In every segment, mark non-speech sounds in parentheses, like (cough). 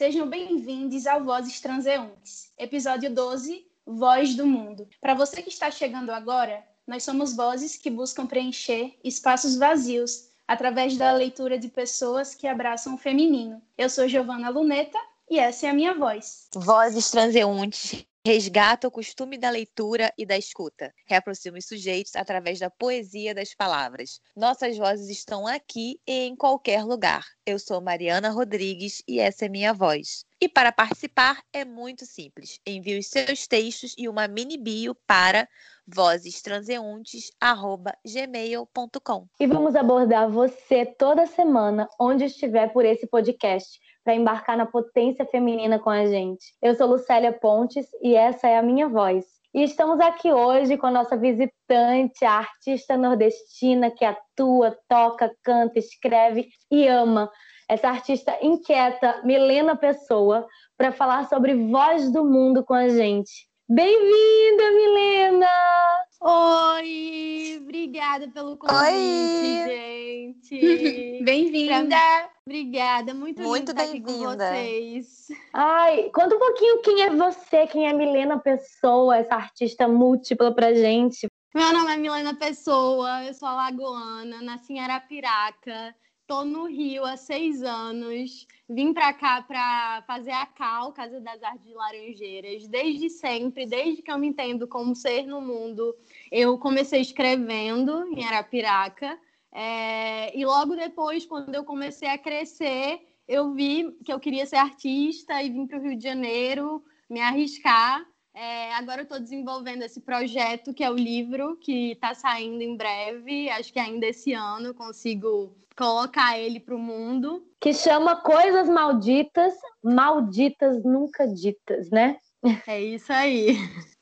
Sejam bem-vindos ao Vozes Transeuntes, episódio 12, Voz do Mundo. Para você que está chegando agora, nós somos vozes que buscam preencher espaços vazios através da leitura de pessoas que abraçam o feminino. Eu sou Giovana Luneta e essa é a minha voz. Vozes transeuntes resgata o costume da leitura e da escuta. Reaproxima os sujeitos através da poesia das palavras. Nossas vozes estão aqui e em qualquer lugar. Eu sou Mariana Rodrigues e essa é minha voz. E para participar é muito simples. Envie os seus textos e uma mini bio para vozestranseuntes@gmail.com. E vamos abordar você toda semana onde estiver por esse podcast para embarcar na potência feminina com a gente. Eu sou Lucélia Pontes e essa é a minha voz. E estamos aqui hoje com a nossa visitante, a artista nordestina que atua, toca, canta, escreve e ama. Essa artista inquieta, Milena Pessoa, para falar sobre voz do mundo com a gente. Bem-vinda, Milena! Oi, obrigada pelo convite, Oi. gente. (laughs) Bem-vinda. Obrigada, muito, muito estar aqui com vocês. Ai, conta um pouquinho quem é você, quem é Milena Pessoa, essa artista múltipla pra gente. Meu nome é Milena Pessoa, eu sou alagoana, nasci em Arapiraca, Estou no Rio há seis anos. Vim para cá para fazer a CAL, Casa das Artes de Laranjeiras. Desde sempre, desde que eu me entendo como ser no mundo, eu comecei escrevendo em Arapiraca. É... e logo depois, quando eu comecei a crescer, eu vi que eu queria ser artista e vim para o Rio de Janeiro me arriscar. É, agora eu estou desenvolvendo esse projeto que é o livro que está saindo em breve. Acho que ainda esse ano consigo colocar ele para o mundo. Que chama Coisas Malditas, Malditas Nunca Ditas, né? É isso aí.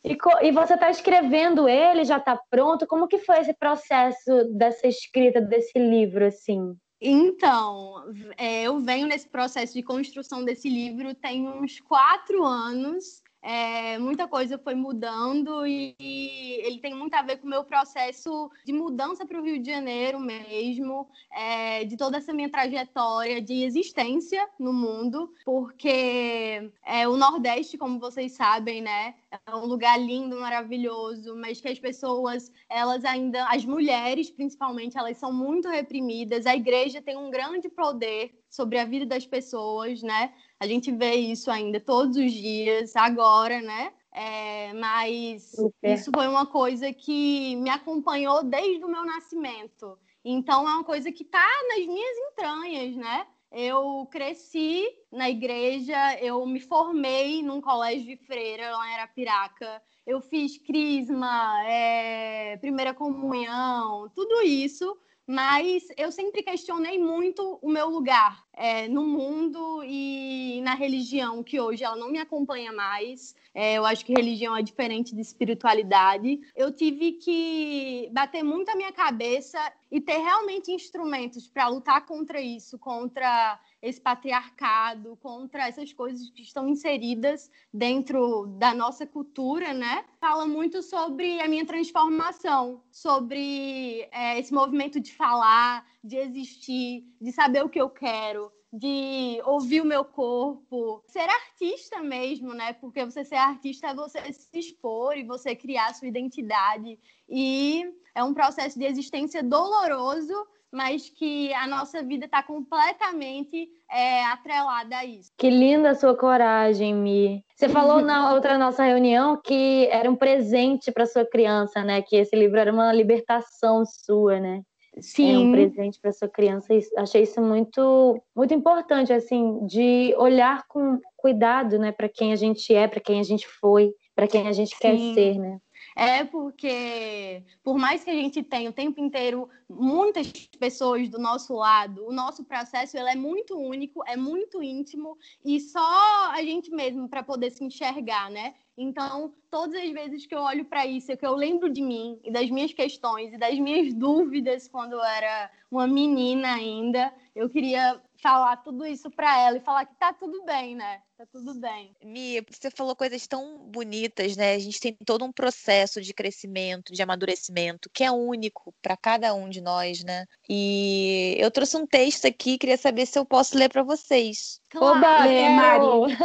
E, e você está escrevendo ele, já está pronto? Como que foi esse processo dessa escrita desse livro, assim? Então, é, eu venho nesse processo de construção desse livro tem uns quatro anos é, muita coisa foi mudando e, e, ele tem muito a ver com o meu processo de mudança para o Rio de Janeiro mesmo, é, de toda essa minha trajetória de existência no mundo, porque é, o Nordeste, como vocês sabem, né, é um lugar lindo, maravilhoso, mas que as pessoas, elas ainda, as mulheres principalmente, elas são muito reprimidas. A igreja tem um grande poder sobre a vida das pessoas, né? A gente vê isso ainda todos os dias, agora, né? É, mas Super. isso foi uma coisa que me acompanhou desde o meu nascimento. Então é uma coisa que está nas minhas entranhas, né? Eu cresci na igreja, eu me formei num colégio de freira lá em Arapiraca, eu fiz crisma, é, primeira comunhão, tudo isso mas eu sempre questionei muito o meu lugar é, no mundo e na religião, que hoje ela não me acompanha mais. É, eu acho que religião é diferente de espiritualidade. Eu tive que bater muito a minha cabeça e ter realmente instrumentos para lutar contra isso, contra esse patriarcado, contra essas coisas que estão inseridas dentro da nossa cultura, né? Fala muito sobre a minha transformação, sobre é, esse movimento de falar, de existir, de saber o que eu quero, de ouvir o meu corpo, ser artista mesmo, né? Porque você ser artista é você se expor e você criar sua identidade. E é um processo de existência doloroso, mas que a nossa vida está completamente é, atrelada a isso. Que linda a sua coragem, Mi. Você falou na (laughs) outra nossa reunião que era um presente para sua criança, né? Que esse livro era uma libertação sua, né? Sim. É um presente para sua criança. Achei isso muito, muito importante, assim, de olhar com cuidado, né, para quem a gente é, para quem a gente foi, para quem a gente Sim. quer ser, né? É porque, por mais que a gente tenha o tempo inteiro muitas pessoas do nosso lado, o nosso processo ele é muito único, é muito íntimo e só a gente mesmo para poder se enxergar, né? Então, todas as vezes que eu olho para isso, que eu lembro de mim e das minhas questões e das minhas dúvidas quando eu era uma menina ainda, eu queria falar tudo isso para ela e falar que tá tudo bem, né? Tá tudo bem. Mia, você falou coisas tão bonitas, né? A gente tem todo um processo de crescimento, de amadurecimento, que é único para cada um de nós, né? E eu trouxe um texto aqui, queria saber se eu posso ler para vocês. Claro, Oba, lê, Mari.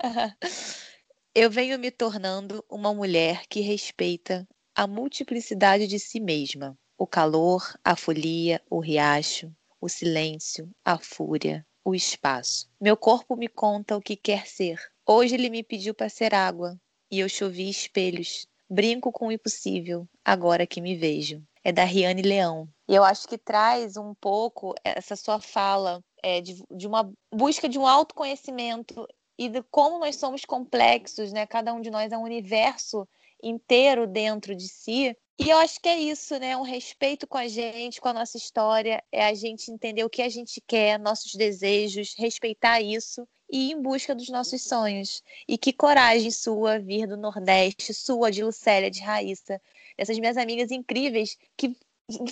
(laughs) eu venho me tornando uma mulher que respeita a multiplicidade de si mesma. O calor, a folia, o riacho, o silêncio, a fúria, o espaço. Meu corpo me conta o que quer ser. Hoje ele me pediu para ser água e eu chovi espelhos. Brinco com o impossível, agora que me vejo. É da Riane Leão. E eu acho que traz um pouco essa sua fala é, de, de uma busca de um autoconhecimento e de como nós somos complexos, né? Cada um de nós é um universo inteiro dentro de si e eu acho que é isso, né? Um respeito com a gente, com a nossa história, é a gente entender o que a gente quer, nossos desejos, respeitar isso e ir em busca dos nossos sonhos. E que coragem sua vir do Nordeste, sua, de Lucélia, de Raíssa, essas minhas amigas incríveis que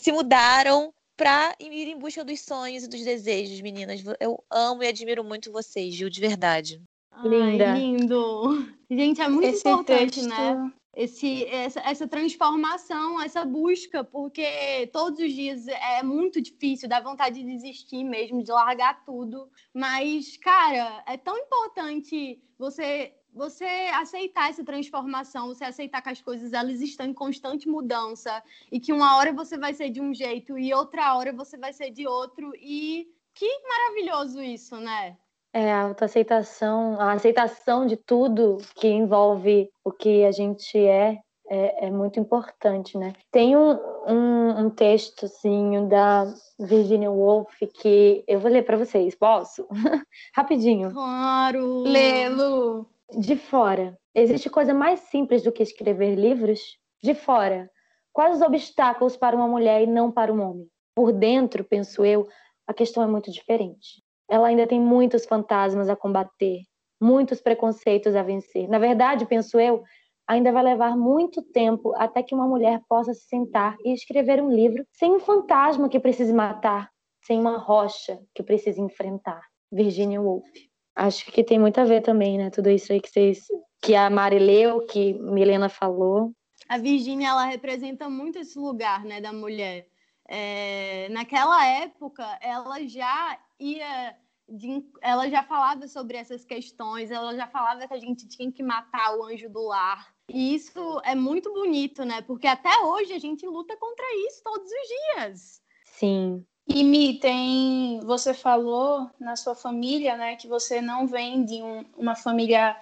se mudaram para ir em busca dos sonhos e dos desejos, meninas. Eu amo e admiro muito vocês, Gil, de verdade. Linda. Ai, lindo. Gente, é muito Esse importante, texto... né? Esse, essa, essa transformação, essa busca, porque todos os dias é muito difícil, dá vontade de desistir mesmo, de largar tudo. Mas, cara, é tão importante você você aceitar essa transformação, você aceitar que as coisas elas estão em constante mudança e que uma hora você vai ser de um jeito e outra hora você vai ser de outro e que maravilhoso isso, né? É, a autoaceitação, a aceitação de tudo que envolve o que a gente é, é, é muito importante, né? Tem um, um, um textozinho da Virginia Woolf que eu vou ler para vocês, posso? (laughs) Rapidinho. Claro! Lê-lo! De fora, existe coisa mais simples do que escrever livros? De fora, quais os obstáculos para uma mulher e não para um homem? Por dentro, penso eu, a questão é muito diferente ela ainda tem muitos fantasmas a combater, muitos preconceitos a vencer. Na verdade, penso eu, ainda vai levar muito tempo até que uma mulher possa se sentar e escrever um livro sem um fantasma que precise matar, sem uma rocha que precise enfrentar. Virginia Woolf. Acho que tem muito a ver também, né? Tudo isso aí que vocês, que a Mari leu, que Milena falou. A Virginia, ela representa muito esse lugar, né, da mulher. É, naquela época, ela já ia. De, ela já falava sobre essas questões, ela já falava que a gente tinha que matar o anjo do lar. E isso é muito bonito, né? Porque até hoje a gente luta contra isso todos os dias. Sim. E Mi, tem. Você falou na sua família, né, que você não vem de um, uma família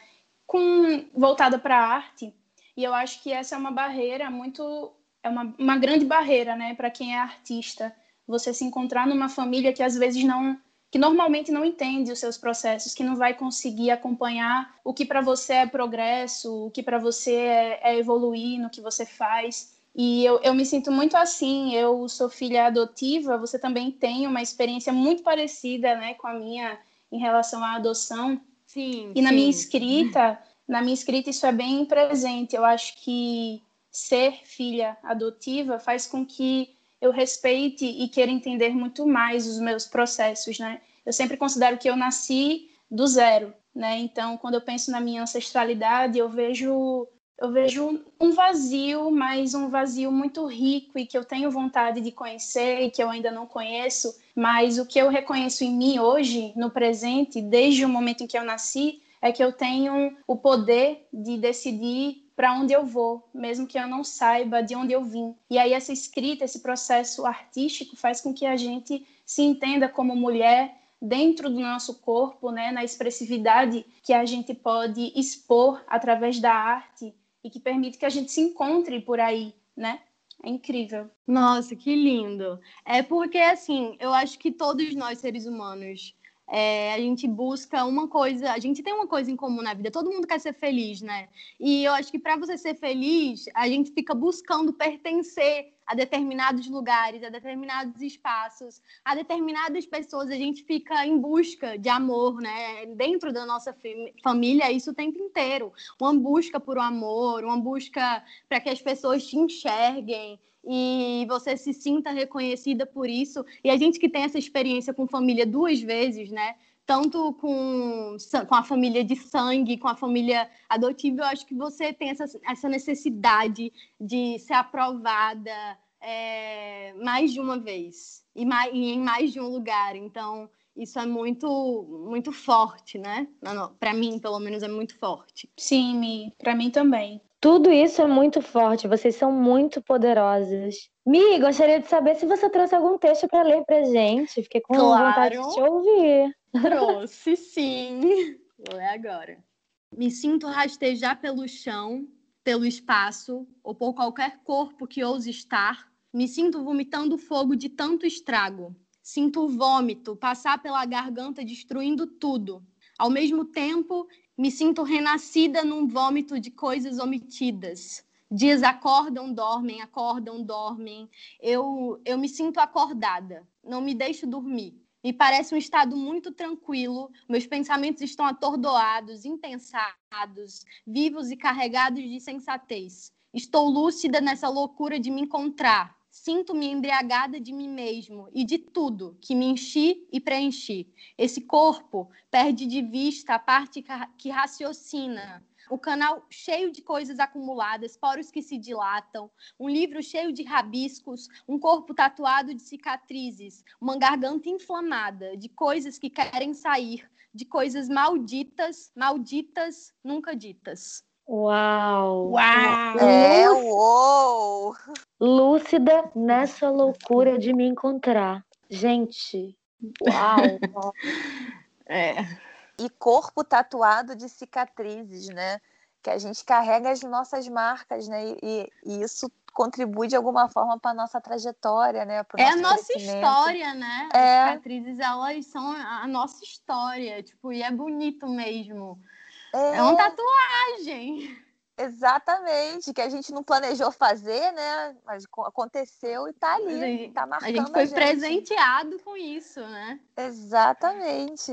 com voltada para a arte. E eu acho que essa é uma barreira muito. É uma, uma grande barreira, né, para quem é artista. Você se encontrar numa família que às vezes não que normalmente não entende os seus processos, que não vai conseguir acompanhar o que para você é progresso, o que para você é, é, evoluir no que você faz. E eu, eu me sinto muito assim. Eu sou filha adotiva, você também tem uma experiência muito parecida né, com a minha em relação à adoção. Sim. E na minha escrita, na minha escrita, isso é bem presente. Eu acho que ser filha adotiva faz com que eu respeite e queira entender muito mais os meus processos, né? Eu sempre considero que eu nasci do zero, né? Então, quando eu penso na minha ancestralidade, eu vejo eu vejo um vazio, mas um vazio muito rico e que eu tenho vontade de conhecer e que eu ainda não conheço, mas o que eu reconheço em mim hoje, no presente, desde o momento em que eu nasci, é que eu tenho o poder de decidir para onde eu vou, mesmo que eu não saiba de onde eu vim. E aí essa escrita, esse processo artístico faz com que a gente se entenda como mulher dentro do nosso corpo, né, na expressividade que a gente pode expor através da arte e que permite que a gente se encontre por aí, né? É incrível. Nossa, que lindo. É porque assim, eu acho que todos nós seres humanos é, a gente busca uma coisa, a gente tem uma coisa em comum na vida, todo mundo quer ser feliz, né? E eu acho que para você ser feliz, a gente fica buscando pertencer a determinados lugares, a determinados espaços, a determinadas pessoas, a gente fica em busca de amor, né? Dentro da nossa família, isso o tempo inteiro. Uma busca por um amor, uma busca para que as pessoas te enxerguem. E você se sinta reconhecida por isso. E a gente que tem essa experiência com família duas vezes, né? Tanto com, com a família de sangue, com a família adotiva, eu acho que você tem essa, essa necessidade de ser aprovada é, mais de uma vez e, mais, e em mais de um lugar. Então, isso é muito muito forte, né? Para mim, pelo menos, é muito forte. Sim, para mim também. Tudo isso é muito forte, vocês são muito poderosas. Mi, gostaria de saber se você trouxe algum texto para ler pra gente. Fiquei com claro. vontade de te ouvir. Trouxe, sim. Vou ler agora. Me sinto rastejar pelo chão, pelo espaço ou por qualquer corpo que ouse estar. Me sinto vomitando fogo de tanto estrago. Sinto o vômito passar pela garganta, destruindo tudo. Ao mesmo tempo, me sinto renascida num vômito de coisas omitidas. Dias acordam, dormem, acordam, dormem. Eu, eu me sinto acordada, não me deixo dormir. Me parece um estado muito tranquilo. Meus pensamentos estão atordoados, impensados, vivos e carregados de sensatez. Estou lúcida nessa loucura de me encontrar, Sinto-me embriagada de mim mesmo e de tudo que me enchi e preenchi. Esse corpo perde de vista a parte que raciocina. O canal cheio de coisas acumuladas, poros que se dilatam, um livro cheio de rabiscos, um corpo tatuado de cicatrizes, uma garganta inflamada de coisas que querem sair, de coisas malditas, malditas, nunca ditas. Uau! Uau! É, uou! Lúcida nessa loucura de me encontrar. Gente, uau! (laughs) é. E corpo tatuado de cicatrizes, né? Que a gente carrega as nossas marcas, né? E, e isso contribui de alguma forma para a nossa trajetória, né? é a nossa história, né? É. As cicatrizes, elas são a nossa história, tipo, e é bonito mesmo. É, é uma tatuagem. Exatamente, que a gente não planejou fazer, né? Mas aconteceu e tá ali, tá marcando a gente foi a gente. presenteado com isso, né? Exatamente.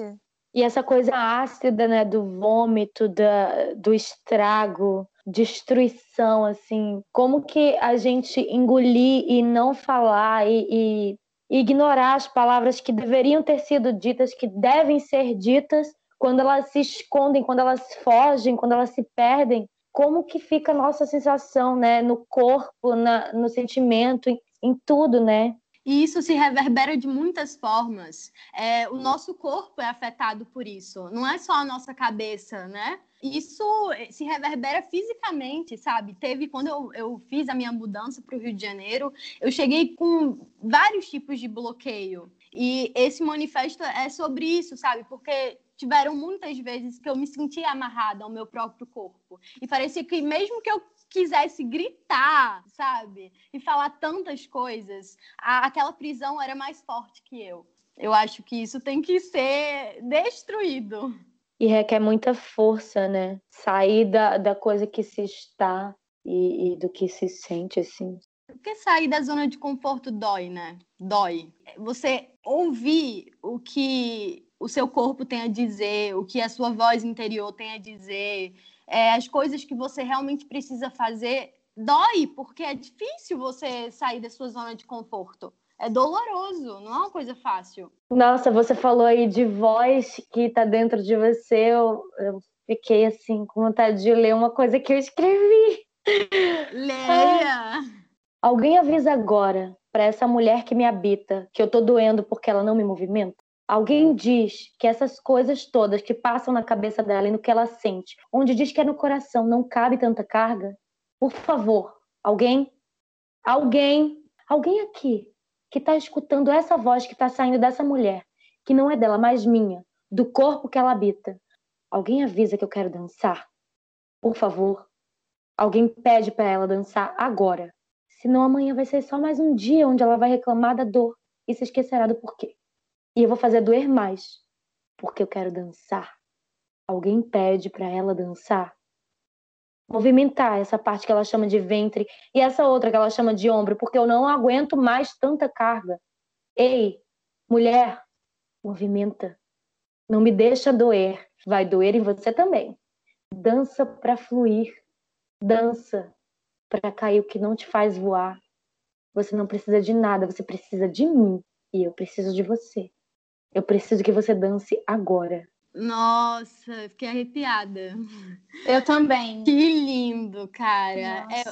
E essa coisa ácida, né, do vômito, da, do estrago, destruição, assim, como que a gente engolir e não falar e, e ignorar as palavras que deveriam ter sido ditas, que devem ser ditas, quando elas se escondem, quando elas fogem, quando elas se perdem, como que fica a nossa sensação, né, no corpo, na, no sentimento, em, em tudo, né? E isso se reverbera de muitas formas. É, o nosso corpo é afetado por isso, não é só a nossa cabeça, né? Isso se reverbera fisicamente, sabe? Teve, quando eu, eu fiz a minha mudança para o Rio de Janeiro, eu cheguei com vários tipos de bloqueio. E esse manifesto é sobre isso, sabe? Porque tiveram muitas vezes que eu me sentia amarrada ao meu próprio corpo. E parecia que mesmo que eu quisesse gritar, sabe? E falar tantas coisas, a, aquela prisão era mais forte que eu. Eu acho que isso tem que ser destruído. E requer muita força, né? Sair da, da coisa que se está e, e do que se sente, assim. Porque sair da zona de conforto dói, né? Dói. Você ouvir o que o seu corpo tem a dizer, o que a sua voz interior tem a dizer, é, as coisas que você realmente precisa fazer, dói, porque é difícil você sair da sua zona de conforto. É doloroso, não é uma coisa fácil. Nossa, você falou aí de voz que está dentro de você. Eu, eu, fiquei assim com vontade de ler uma coisa que eu escrevi. Leia! Alguém avisa agora para essa mulher que me habita que eu tô doendo porque ela não me movimenta? Alguém diz que essas coisas todas que passam na cabeça dela e no que ela sente, onde diz que é no coração, não cabe tanta carga? Por favor, alguém? Alguém? Alguém aqui que está escutando essa voz que está saindo dessa mulher, que não é dela, mas minha, do corpo que ela habita. Alguém avisa que eu quero dançar? Por favor. Alguém pede para ela dançar agora. Senão amanhã vai ser só mais um dia onde ela vai reclamar da dor e se esquecerá do porquê. E eu vou fazer doer mais, porque eu quero dançar. Alguém pede para ela dançar? Movimentar essa parte que ela chama de ventre e essa outra que ela chama de ombro, porque eu não aguento mais tanta carga. Ei, mulher, movimenta. Não me deixa doer. Vai doer em você também. Dança para fluir. Dança para cair o que não te faz voar. Você não precisa de nada, você precisa de mim. E eu preciso de você. Eu preciso que você dance agora. Nossa, fiquei arrepiada. Eu também. Que lindo, cara. É,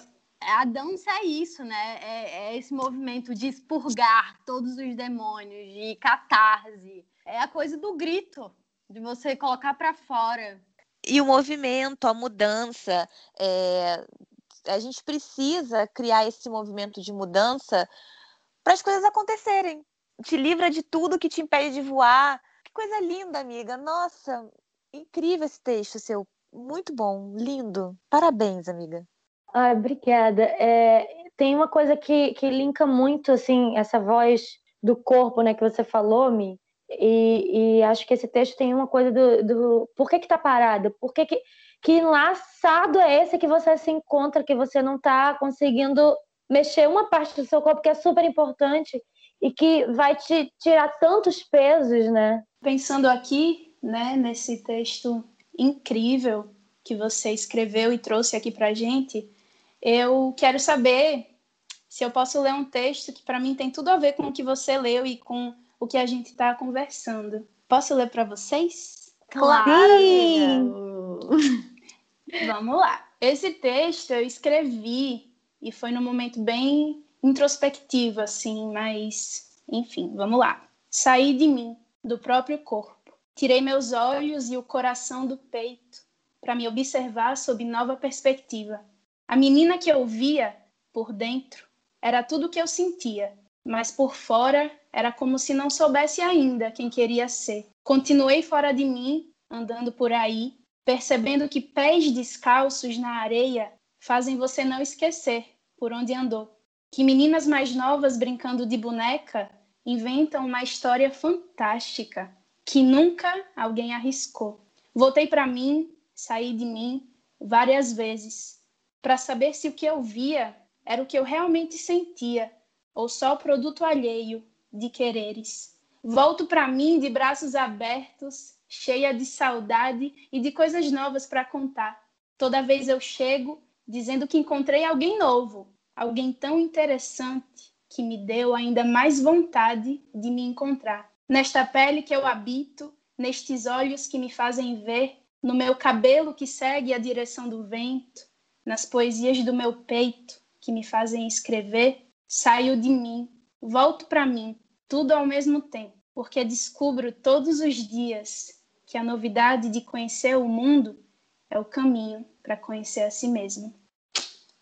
a dança é isso, né? É, é, esse movimento de expurgar todos os demônios, de catarse. É a coisa do grito, de você colocar para fora. E o movimento, a mudança, é... a gente precisa criar esse movimento de mudança para as coisas acontecerem. Te livra de tudo que te impede de voar. Que coisa linda, amiga. Nossa, incrível esse texto seu. Muito bom, lindo. Parabéns, amiga. Ai, obrigada. É, tem uma coisa que, que linka muito, assim, essa voz do corpo, né, que você falou, Mi, e, e acho que esse texto tem uma coisa do, do por que que tá parado? Por que que, que enlaçado é esse que você se encontra, que você não tá conseguindo mexer uma parte do seu corpo que é super importante e que vai te tirar tantos pesos, né? Pensando aqui, né, nesse texto incrível que você escreveu e trouxe aqui pra gente, eu quero saber se eu posso ler um texto que para mim tem tudo a ver com o que você leu e com o que a gente está conversando. Posso ler para vocês? Claro! Vamos lá. Esse texto eu escrevi e foi num momento bem introspectivo, assim, mas enfim, vamos lá. Saí de mim, do próprio corpo. Tirei meus olhos e o coração do peito para me observar sob nova perspectiva a menina que eu via por dentro era tudo o que eu sentia, mas por fora era como se não soubesse ainda quem queria ser. Continuei fora de mim, andando por aí, percebendo que pés descalços na areia fazem você não esquecer por onde andou. Que meninas mais novas brincando de boneca inventam uma história fantástica que nunca alguém arriscou. Voltei para mim, saí de mim várias vezes para saber se o que eu via era o que eu realmente sentia ou só produto alheio de quereres. Volto para mim de braços abertos, cheia de saudade e de coisas novas para contar. Toda vez eu chego dizendo que encontrei alguém novo, alguém tão interessante que me deu ainda mais vontade de me encontrar. Nesta pele que eu habito, nestes olhos que me fazem ver, no meu cabelo que segue a direção do vento, nas poesias do meu peito que me fazem escrever, saio de mim, volto para mim, tudo ao mesmo tempo, porque descubro todos os dias que a novidade de conhecer o mundo é o caminho para conhecer a si mesmo.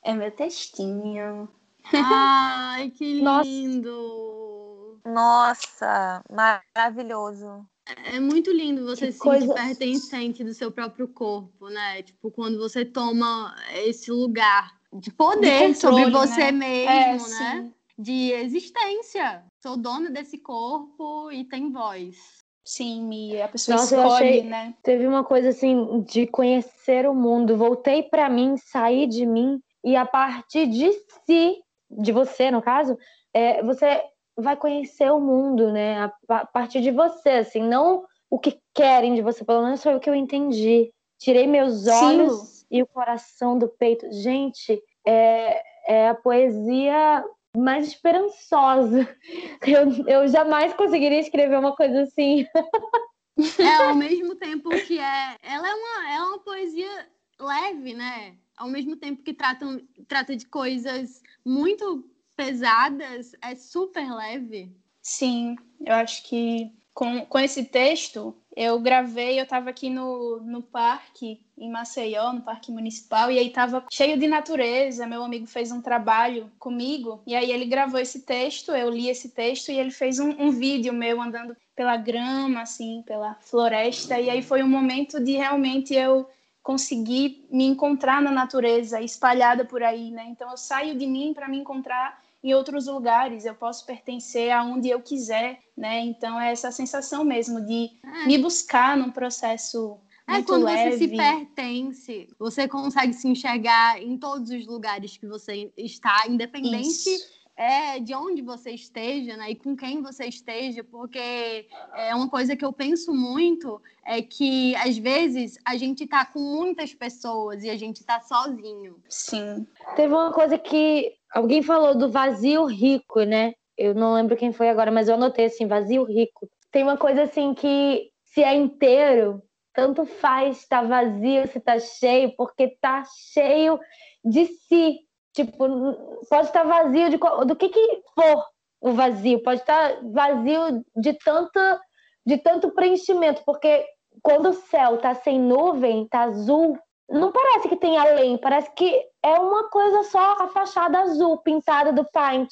É meu textinho. Ai, que (laughs) lindo! Nossa, maravilhoso. É muito lindo você que se coisa... sentir pertencente do seu próprio corpo, né? Tipo, quando você toma esse lugar de poder de controle, sobre você né? mesmo, é, né? Sim. De existência. Sou dona desse corpo e tem voz. Sim, Mia, a pessoa Nossa, escolhe, achei, né? Teve uma coisa assim de conhecer o mundo. Voltei para mim, saí de mim e a partir de si, de você, no caso, é, você vai conhecer o mundo, né? A, partir de você, assim, não o que querem de você, pelo menos foi o que eu entendi. Tirei meus olhos Sim. e o coração do peito. Gente, é, é a poesia mais esperançosa. (laughs) Eu, eu jamais conseguiria escrever uma coisa assim. É, ao (laughs) mesmo tempo que é. Ela é uma, é uma poesia leve, né? Ao mesmo tempo que tratam, trata de coisas muito pesadas, é super leve. Sim, eu acho que com, com esse texto eu gravei, eu estava aqui no, no parque em Maceió, no parque municipal, e aí estava cheio de natureza. Meu amigo fez um trabalho comigo, e aí ele gravou esse texto, eu li esse texto, e ele fez um, um vídeo meu andando pela grama, assim, pela floresta, e aí foi um momento de realmente eu conseguir me encontrar na natureza espalhada por aí, né? Então eu saio de mim para me encontrar em outros lugares, eu posso pertencer aonde eu quiser, né? Então é essa sensação mesmo de é. me buscar num processo é muito quando leve. você se pertence, você consegue se enxergar em todos os lugares que você está, independente Isso é de onde você esteja, né, e com quem você esteja, porque é uma coisa que eu penso muito é que às vezes a gente tá com muitas pessoas e a gente tá sozinho. Sim. Teve uma coisa que alguém falou do vazio rico, né? Eu não lembro quem foi agora, mas eu anotei assim, vazio rico. Tem uma coisa assim que se é inteiro, tanto faz estar tá vazio se tá cheio, porque tá cheio de si. Tipo, pode estar vazio de do que que for o vazio, pode estar vazio de tanto de tanto preenchimento, porque quando o céu tá sem nuvem, tá azul, não parece que tem além, parece que é uma coisa só a fachada azul pintada do paint.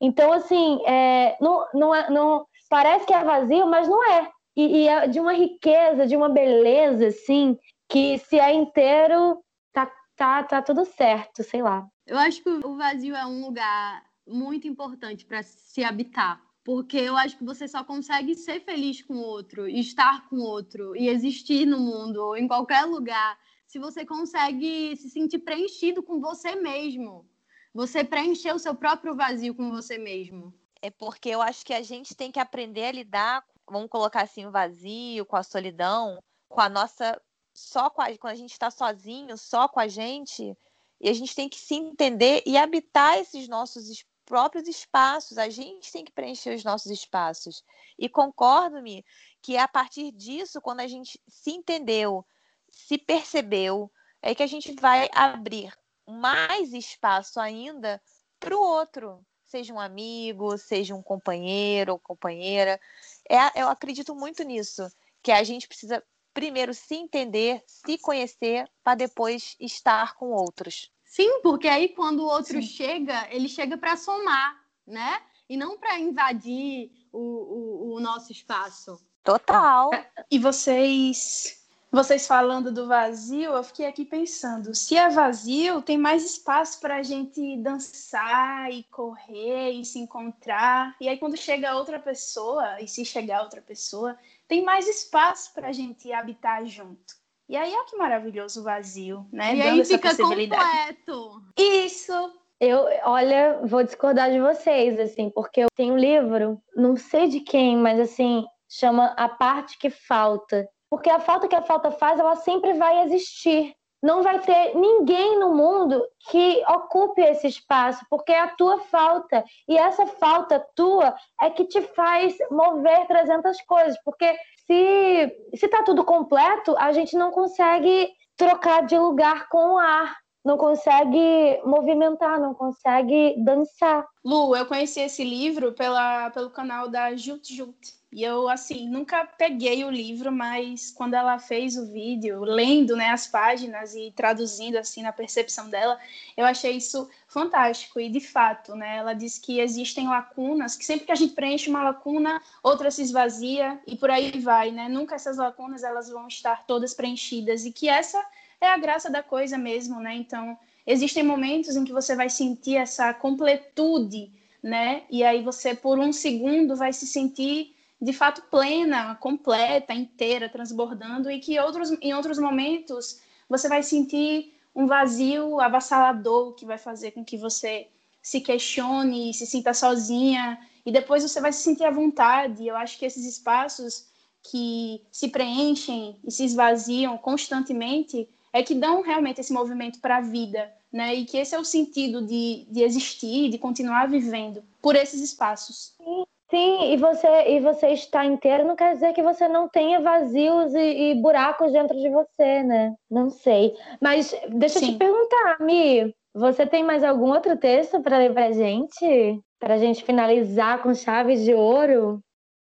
Então, assim, é, não, não, é, não, parece que é vazio, mas não é. E, e, é de uma riqueza, de uma beleza, assim, que se é inteiro, tá, tá, tá tudo certo, sei lá. Eu acho que o vazio é um lugar muito importante para se habitar. Porque eu acho que você só consegue ser feliz com o outro, estar com o outro e existir no mundo ou em qualquer lugar se você consegue se sentir preenchido com você mesmo. Você preencher o seu próprio vazio com você mesmo. É porque eu acho que a gente tem que aprender a lidar vamos colocar assim, o vazio, com a solidão, com a nossa. Só com a, quando a gente está sozinho, só com a gente, e a gente tem que se entender e habitar esses nossos próprios espaços. A gente tem que preencher os nossos espaços. E concordo-me que é a partir disso, quando a gente se entendeu, se percebeu, é que a gente vai abrir mais espaço ainda para o outro, seja um amigo, seja um companheiro ou companheira. É, eu acredito muito nisso, que a gente precisa primeiro se entender, se conhecer, para depois estar com outros. Sim, porque aí quando o outro Sim. chega, ele chega para somar, né? E não para invadir o, o, o nosso espaço. Total. E vocês vocês falando do vazio, eu fiquei aqui pensando: se é vazio, tem mais espaço para a gente dançar e correr e se encontrar. E aí, quando chega outra pessoa, e se chegar outra pessoa, tem mais espaço para a gente habitar junto. E aí é que maravilhoso o vazio, né? E Dando aí fica completo. Isso. Eu, olha, vou discordar de vocês, assim, porque eu tenho um livro, não sei de quem, mas assim, chama A Parte que Falta porque a falta que a falta faz, ela sempre vai existir. Não vai ter ninguém no mundo que ocupe esse espaço, porque é a tua falta. E essa falta tua é que te faz mover 300 coisas. Porque se está tudo completo, a gente não consegue trocar de lugar com o ar não consegue movimentar, não consegue dançar. Lu, eu conheci esse livro pela, pelo canal da Jut Jut. E eu, assim, nunca peguei o livro, mas quando ela fez o vídeo, lendo né, as páginas e traduzindo, assim, na percepção dela, eu achei isso fantástico. E, de fato, né, ela diz que existem lacunas, que sempre que a gente preenche uma lacuna, outra se esvazia e por aí vai, né? Nunca essas lacunas, elas vão estar todas preenchidas. E que essa é a graça da coisa mesmo, né? Então, existem momentos em que você vai sentir essa completude, né? E aí você, por um segundo, vai se sentir de fato plena, completa, inteira, transbordando, e que outros, em outros momentos você vai sentir um vazio avassalador que vai fazer com que você se questione, se sinta sozinha, e depois você vai se sentir à vontade. Eu acho que esses espaços que se preenchem e se esvaziam constantemente é que dão realmente esse movimento para a vida, né? E que esse é o sentido de, de existir, de continuar vivendo por esses espaços. Sim, Sim, e você, e você estar inteiro não quer dizer que você não tenha vazios e, e buracos dentro de você, né? Não sei. Mas deixa Sim. eu te perguntar, Mi, você tem mais algum outro texto para ler pra gente? Para a gente finalizar com chaves de ouro?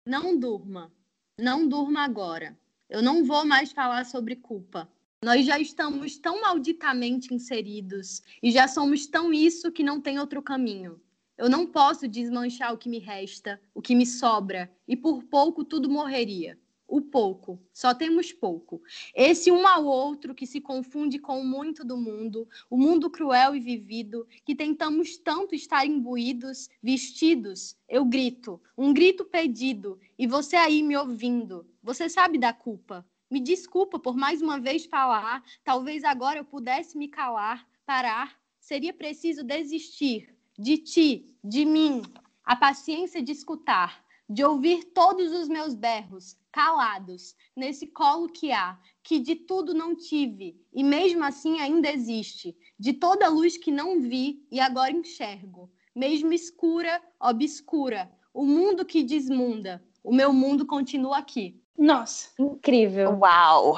Não durma. Não durma agora. Eu não vou mais falar sobre culpa. Nós já estamos tão malditamente inseridos e já somos tão isso que não tem outro caminho. Eu não posso desmanchar o que me resta, o que me sobra, e por pouco tudo morreria. O pouco, só temos pouco. Esse um ao outro que se confunde com o muito do mundo, o mundo cruel e vivido, que tentamos tanto estar imbuídos, vestidos. Eu grito, um grito pedido, e você aí me ouvindo. Você sabe da culpa. Me desculpa por mais uma vez falar, talvez agora eu pudesse me calar, parar. Seria preciso desistir de ti, de mim, a paciência de escutar, de ouvir todos os meus berros, calados, nesse colo que há, que de tudo não tive, e mesmo assim ainda existe, de toda luz que não vi e agora enxergo, mesmo escura, obscura, o mundo que desmunda, o meu mundo continua aqui. Nossa, Incrível. Uau!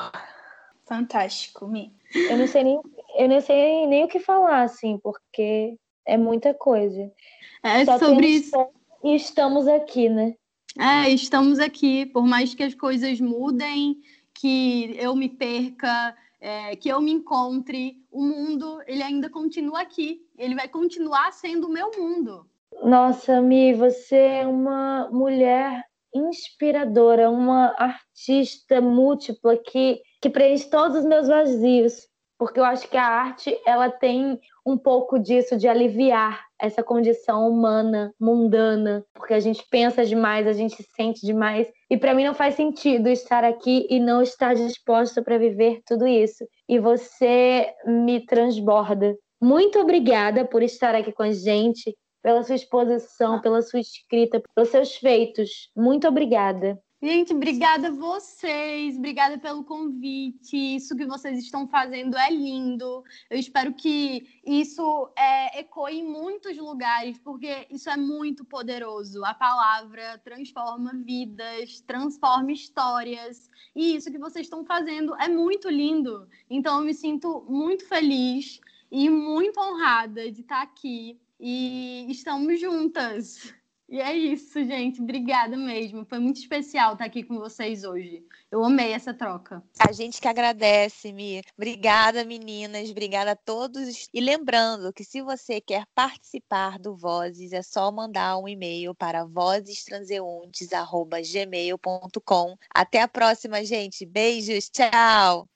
fantástico, Mi. Eu não sei nem, eu não sei nem o que falar, assim, porque é muita coisa. É Só sobre isso. E estamos aqui, né? É, estamos aqui, por mais que as coisas mudem, que eu me perca, é, que eu me encontre, o mundo, ele ainda continua aqui. Ele vai continuar sendo o meu mundo. Nossa, Mi, você é uma mulher inspiradora, uma artista múltipla que, que preenche todos os meus vazios. Porque eu acho que a arte, ela tem um pouco disso, de aliviar essa condição humana, mundana, porque a gente pensa demais, a gente sente demais. E para mim não faz sentido estar aqui e não estar disposta para viver tudo isso. E você me transborda. Muito obrigada por estar aqui com a gente, pela sua exposição, pela sua escrita, pelos seus feitos. Muito obrigada. Gente, obrigada a vocês, obrigada pelo convite. Isso que vocês estão fazendo é lindo. Eu espero que isso é, ecoe em muitos lugares, porque isso é muito poderoso. A palavra transforma vidas, transforma histórias. E isso que vocês estão fazendo é muito lindo. Então, eu me sinto muito feliz e muito honrada de estar aqui. E estamos juntas. E é isso, gente. Obrigada mesmo. Foi muito especial estar aqui com vocês hoje. Eu amei essa troca. A gente que agradece, Mi. Obrigada, meninas. Obrigada a todos. E lembrando que se você quer participar do Vozes, é só mandar um e-mail para vozestranseuntes.gmail.com. Até a próxima, gente. Beijos. Tchau.